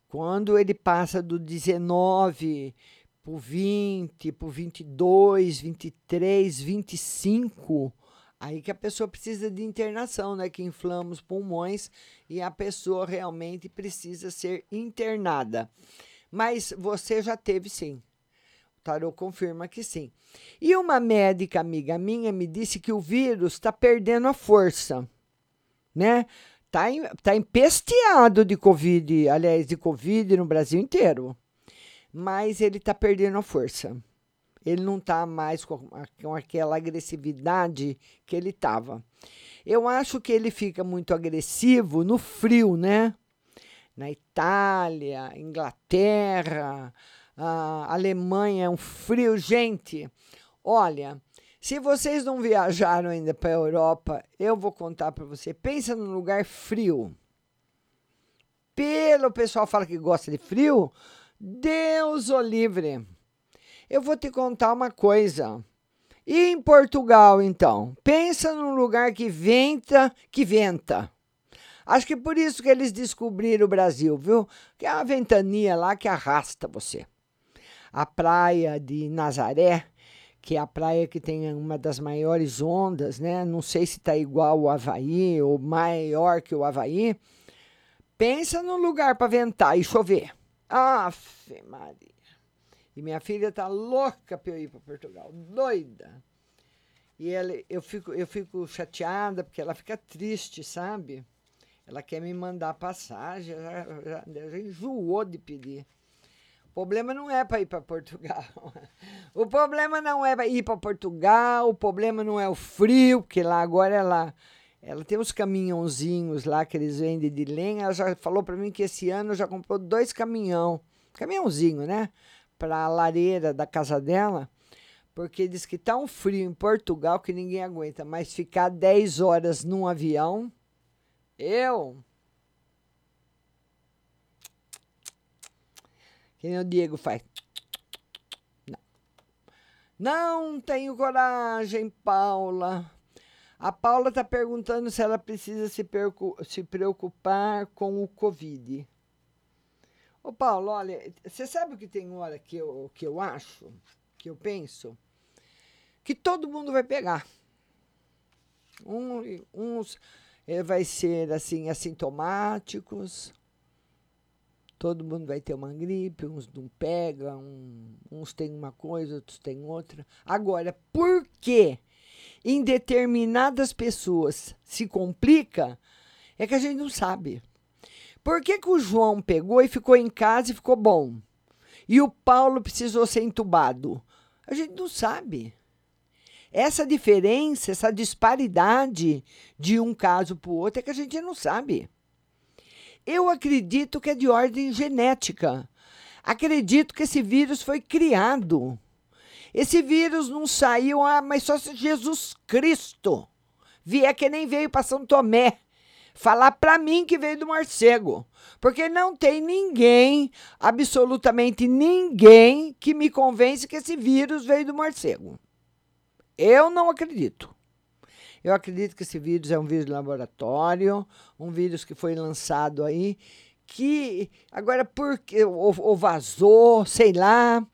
Quando ele passa do 19 para o 20, para o 22, 23, 25, aí que a pessoa precisa de internação, né? Que inflama os pulmões e a pessoa realmente precisa ser internada. Mas você já teve sim. O tarô confirma que sim. E uma médica amiga minha me disse que o vírus está perdendo a força, né? Em, tá empesteado de Covid, aliás, de Covid no Brasil inteiro. Mas ele está perdendo a força. Ele não está mais com, com aquela agressividade que ele estava. Eu acho que ele fica muito agressivo no frio, né? Na Itália, Inglaterra, a Alemanha, é um frio. Gente, olha, se vocês não viajaram ainda para a Europa, eu vou contar para você. Pensa num lugar frio. Pelo pessoal fala que gosta de frio, Deus o livre. Eu vou te contar uma coisa. E em Portugal, então? Pensa num lugar que venta, que venta. Acho que por isso que eles descobriram o Brasil, viu? Que é uma ventania lá que arrasta você. A praia de Nazaré que é a praia que tem uma das maiores ondas, né? Não sei se está igual o Havaí ou maior que o Havaí. Pensa no lugar para ventar e chover. Aff, Maria. E minha filha tá louca para eu ir para Portugal, doida. E ela, eu, fico, eu fico chateada porque ela fica triste, sabe? Ela quer me mandar passagem, já, já, já enjoou de pedir. O problema não é para ir para Portugal. O problema não é para ir para Portugal, o problema não é o frio, porque lá agora ela ela tem uns caminhãozinhos lá que eles vendem de lenha. Ela já falou para mim que esse ano já comprou dois caminhão, caminhãozinho, né, para a lareira da casa dela, porque diz que tá um frio em Portugal que ninguém aguenta, mas ficar 10 horas num avião, eu Que nem o Diego faz. Não. Não tenho coragem, Paula. A Paula está perguntando se ela precisa se, se preocupar com o Covid. Ô, Paulo, olha, você sabe o que tem hora que eu, que eu acho, que eu penso? Que todo mundo vai pegar. Um, uns eh, vai ser assim assintomáticos, todo mundo vai ter uma gripe, uns não pegam, um, uns têm uma coisa, outros têm outra. Agora, por que em determinadas pessoas se complica? É que a gente não sabe. Por que, que o João pegou e ficou em casa e ficou bom? E o Paulo precisou ser entubado? A gente não sabe. Essa diferença, essa disparidade de um caso para o outro é que a gente não sabe. Eu acredito que é de ordem genética. Acredito que esse vírus foi criado. Esse vírus não saiu, ah, mas só se Jesus Cristo vier que nem veio para São Tomé falar para mim que veio do morcego. Porque não tem ninguém, absolutamente ninguém, que me convence que esse vírus veio do morcego. Eu não acredito. Eu acredito que esse vírus é um vírus de laboratório, um vírus que foi lançado aí, que agora por que ou, ou vazou, sei lá.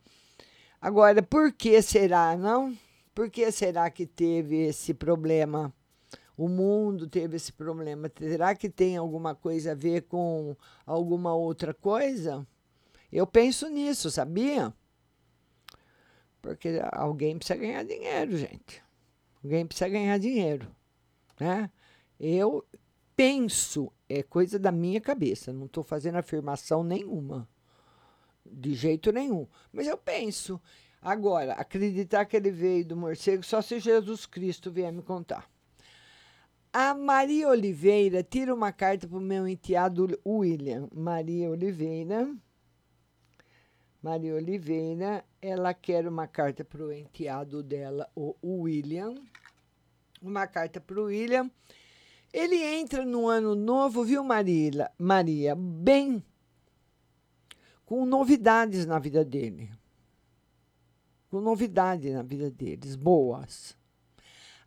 Agora, por que será, não? Por que será que teve esse problema? O mundo teve esse problema. Será que tem alguma coisa a ver com alguma outra coisa? Eu penso nisso, sabia? Porque alguém precisa ganhar dinheiro, gente. Alguém precisa ganhar dinheiro, né? Eu penso, é coisa da minha cabeça, não estou fazendo afirmação nenhuma, de jeito nenhum. Mas eu penso. Agora, acreditar que ele veio do morcego só se Jesus Cristo vier me contar. A Maria Oliveira tira uma carta para o meu enteado William. Maria Oliveira. Maria Oliveira, ela quer uma carta para o enteado dela, o William. Uma carta para o William. Ele entra no ano novo, viu, Marília? Maria? Bem, com novidades na vida dele. Com novidades na vida deles, boas.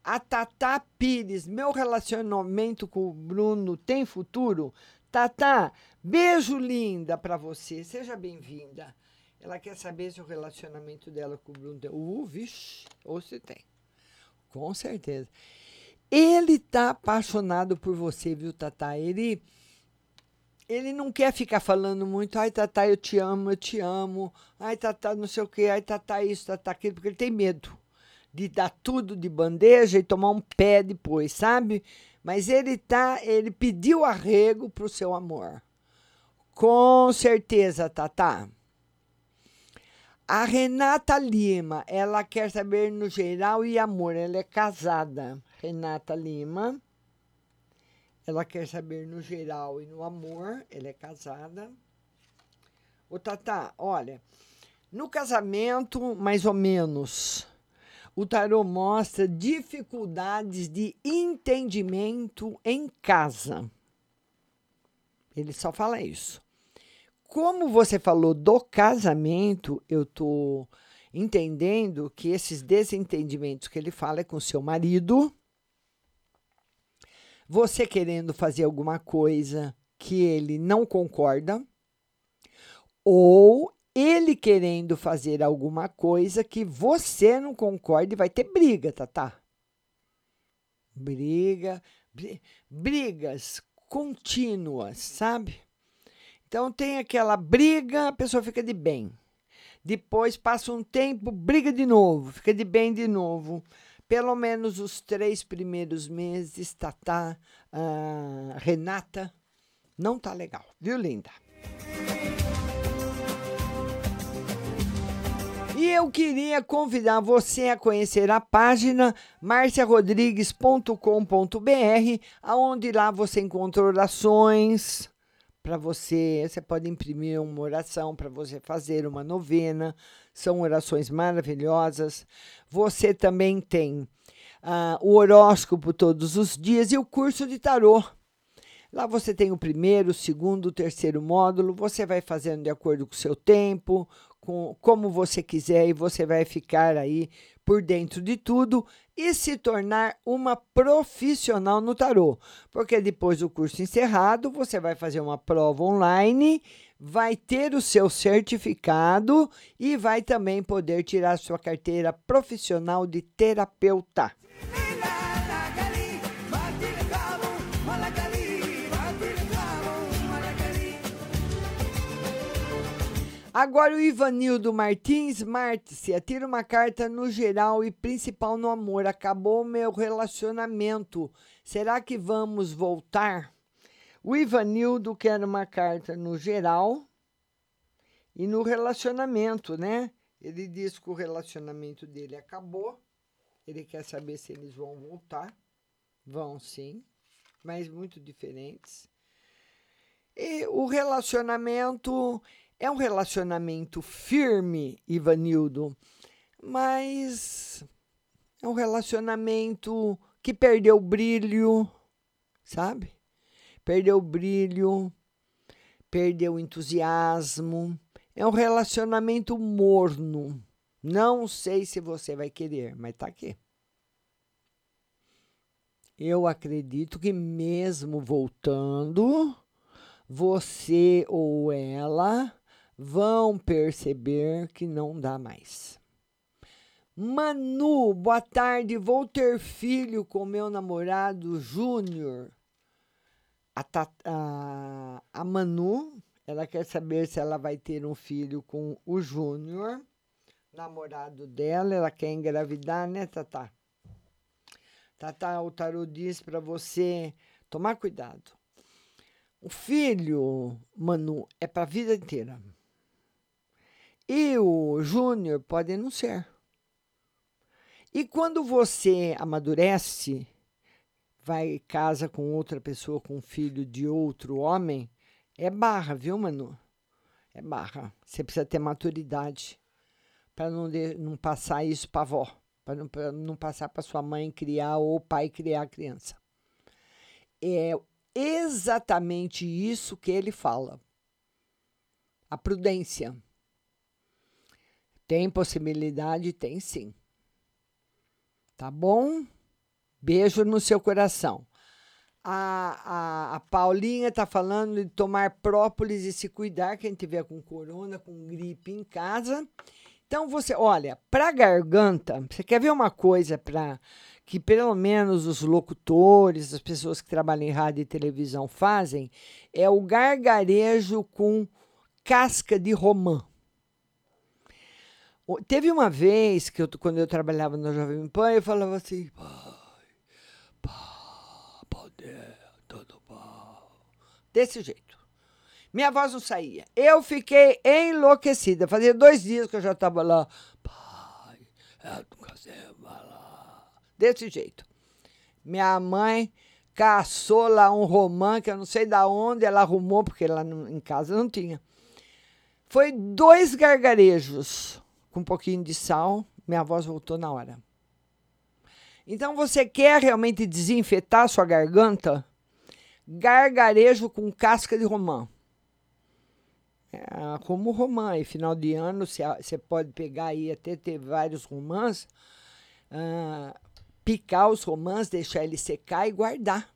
A Tatá Pires, meu relacionamento com o Bruno tem futuro? Tatá, beijo linda para você, seja bem-vinda. Ela quer saber se o relacionamento dela com o Bruno tem. Uh, vixe, ou se tem. Com certeza. Ele tá apaixonado por você, viu, Tatá? Ele ele não quer ficar falando muito, ai, Tatá, eu te amo, eu te amo, ai, Tatá, não sei o quê, ai, Tatá, isso, Tatá, aquilo, porque ele tem medo de dar tudo de bandeja e tomar um pé depois, sabe? Mas ele tá, ele pediu arrego pro seu amor. Com certeza, Tatá. A Renata Lima, ela quer saber no geral e amor, ela é casada. Renata Lima. Ela quer saber no geral e no amor, ela é casada. Ô, Tatá, olha, no casamento, mais ou menos, o tarô mostra dificuldades de entendimento em casa. Ele só fala isso. Como você falou do casamento, eu tô entendendo que esses desentendimentos que ele fala é com seu marido, você querendo fazer alguma coisa que ele não concorda, ou ele querendo fazer alguma coisa que você não concorda e vai ter briga, tá, tá? Briga, bri- brigas contínuas, sabe? Então tem aquela briga, a pessoa fica de bem. Depois passa um tempo, briga de novo, fica de bem de novo. Pelo menos os três primeiros meses, Tatá, ah, Renata, não tá legal, viu, linda? E eu queria convidar você a conhecer a página marciarodrigues.com.br, aonde lá você encontra orações para você, você pode imprimir uma oração para você fazer uma novena. São orações maravilhosas. Você também tem ah, o horóscopo todos os dias e o curso de tarô. Lá você tem o primeiro, o segundo, o terceiro módulo. Você vai fazendo de acordo com o seu tempo, com como você quiser, e você vai ficar aí por dentro de tudo e se tornar uma profissional no tarô. Porque depois do curso encerrado, você vai fazer uma prova online, vai ter o seu certificado e vai também poder tirar sua carteira profissional de terapeuta. Agora o Ivanildo Martins Márcia, tira uma carta no geral e principal no amor. Acabou meu relacionamento. Será que vamos voltar? O Ivanildo quer uma carta no geral e no relacionamento, né? Ele diz que o relacionamento dele acabou. Ele quer saber se eles vão voltar. Vão sim, mas muito diferentes. E o relacionamento é um relacionamento firme, Ivanildo, mas é um relacionamento que perdeu o brilho, sabe? Perdeu o brilho, perdeu o entusiasmo. É um relacionamento morno. Não sei se você vai querer, mas tá aqui. Eu acredito que mesmo voltando, você ou ela vão perceber que não dá mais. Manu, boa tarde. Vou ter filho com meu namorado Júnior. A, a, a Manu, ela quer saber se ela vai ter um filho com o Júnior, namorado dela. Ela quer engravidar, né, Tatá? Tatá, o tarô diz para você tomar cuidado. O filho, Manu, é para a vida inteira. E o Júnior pode ser. E quando você amadurece, vai casa com outra pessoa, com filho de outro homem, é barra, viu, Manu? É barra. Você precisa ter maturidade para não, não passar isso para avó, para não, não passar para sua mãe criar ou pai criar a criança. É exatamente isso que ele fala. A prudência. Tem possibilidade? Tem sim. Tá bom? Beijo no seu coração. A, a, a Paulinha tá falando de tomar própolis e se cuidar, quem tiver com corona, com gripe em casa. Então você, olha, para garganta, você quer ver uma coisa para que pelo menos os locutores, as pessoas que trabalham em rádio e televisão fazem, é o gargarejo com casca de romã. Teve uma vez que eu, quando eu trabalhava no Jovem Pan, eu falava assim, desse jeito. Minha voz não saía. Eu fiquei enlouquecida. Fazia dois dias que eu já estava lá. Pai, eu nunca sei falar. Desse jeito. Minha mãe caçou lá um romã, que eu não sei da onde ela arrumou, porque lá em casa não tinha. Foi dois gargarejos com um pouquinho de sal. Minha voz voltou na hora. Então, você quer realmente desinfetar sua garganta? Gargarejo com casca de romã. É, como romã, e final de ano você pode pegar aí até ter vários romãs, ah, picar os romãs, deixar ele secar e guardar.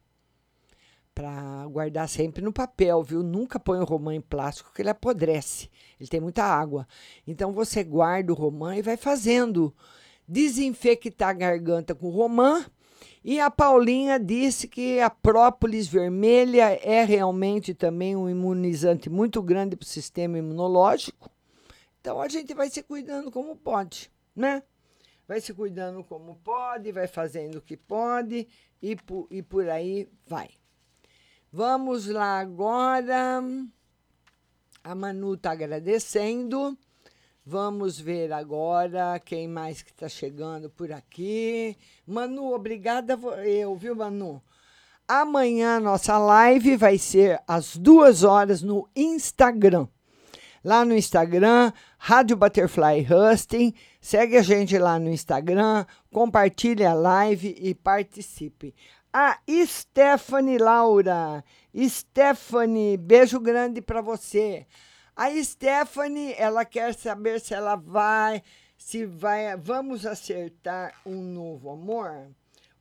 Para guardar sempre no papel, viu? Nunca põe o romã em plástico, que ele apodrece. Ele tem muita água. Então você guarda o romã e vai fazendo. Desinfectar a garganta com romã. E a Paulinha disse que a própolis vermelha é realmente também um imunizante muito grande para o sistema imunológico. Então a gente vai se cuidando como pode, né? Vai se cuidando como pode, vai fazendo o que pode e por, e por aí vai. Vamos lá agora. A Manu está agradecendo. Vamos ver agora quem mais que está chegando por aqui. Manu, obrigada eu, viu, Manu? Amanhã nossa live vai ser às duas horas no Instagram. Lá no Instagram, Rádio Butterfly Husting. Segue a gente lá no Instagram, compartilhe a live e participe. A Stephanie Laura. Stephanie, beijo grande para você. A Stephanie, ela quer saber se ela vai, se vai, vamos acertar um novo amor.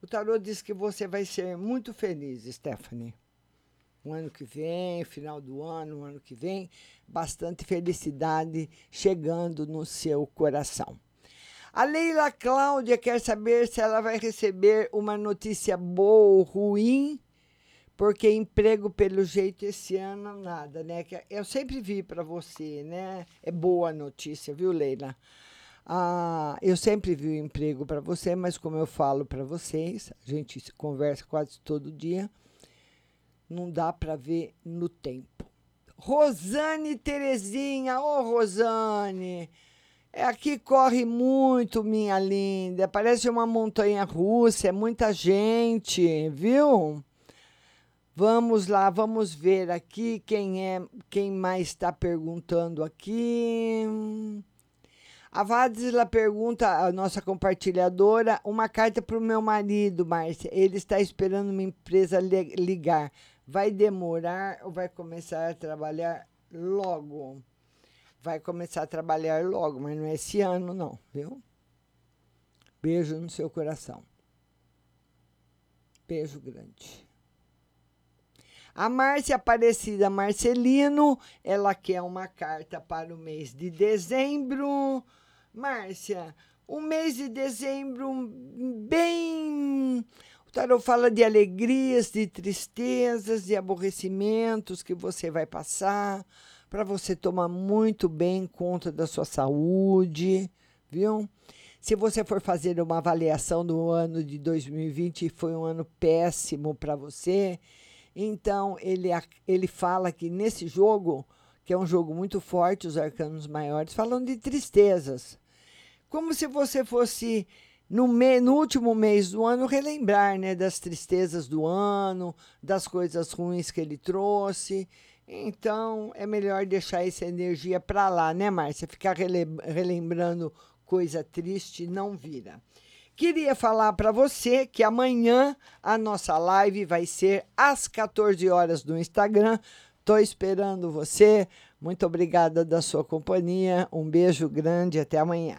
O tarô diz que você vai ser muito feliz, Stephanie. O ano que vem, final do ano, ano que vem, bastante felicidade chegando no seu coração. A Leila Cláudia quer saber se ela vai receber uma notícia boa ou ruim, porque emprego, pelo jeito, esse ano nada, né? Eu sempre vi para você, né? É boa notícia, viu, Leila? Ah, eu sempre vi o emprego para você, mas como eu falo para vocês, a gente conversa quase todo dia, não dá para ver no tempo. Rosane Terezinha, ô Rosane, é aqui corre muito, minha linda. Parece uma montanha russa, é muita gente, viu? Vamos lá, vamos ver aqui quem é, quem mais está perguntando aqui. A Vadisla pergunta, a nossa compartilhadora, uma carta para o meu marido, Márcia. Ele está esperando uma empresa li- ligar. Vai demorar ou vai começar a trabalhar logo? Vai começar a trabalhar logo, mas não é esse ano, não, viu? Beijo no seu coração. Beijo grande. A Márcia Aparecida Marcelino, ela quer uma carta para o mês de dezembro. Márcia, o mês de dezembro bem. O tarot fala de alegrias, de tristezas, de aborrecimentos que você vai passar, para você tomar muito bem conta da sua saúde, viu? Se você for fazer uma avaliação do ano de 2020 e foi um ano péssimo para você, então ele, ele fala que nesse jogo, que é um jogo muito forte, os arcanos maiores, falam de tristezas. Como se você fosse no, me- no último mês do ano, relembrar né, das tristezas do ano, das coisas ruins que ele trouxe. Então, é melhor deixar essa energia para lá, né, Márcia? Ficar rele- relembrando coisa triste não vira. Queria falar para você que amanhã a nossa live vai ser às 14 horas no Instagram. Tô esperando você. Muito obrigada da sua companhia. Um beijo grande. Até amanhã.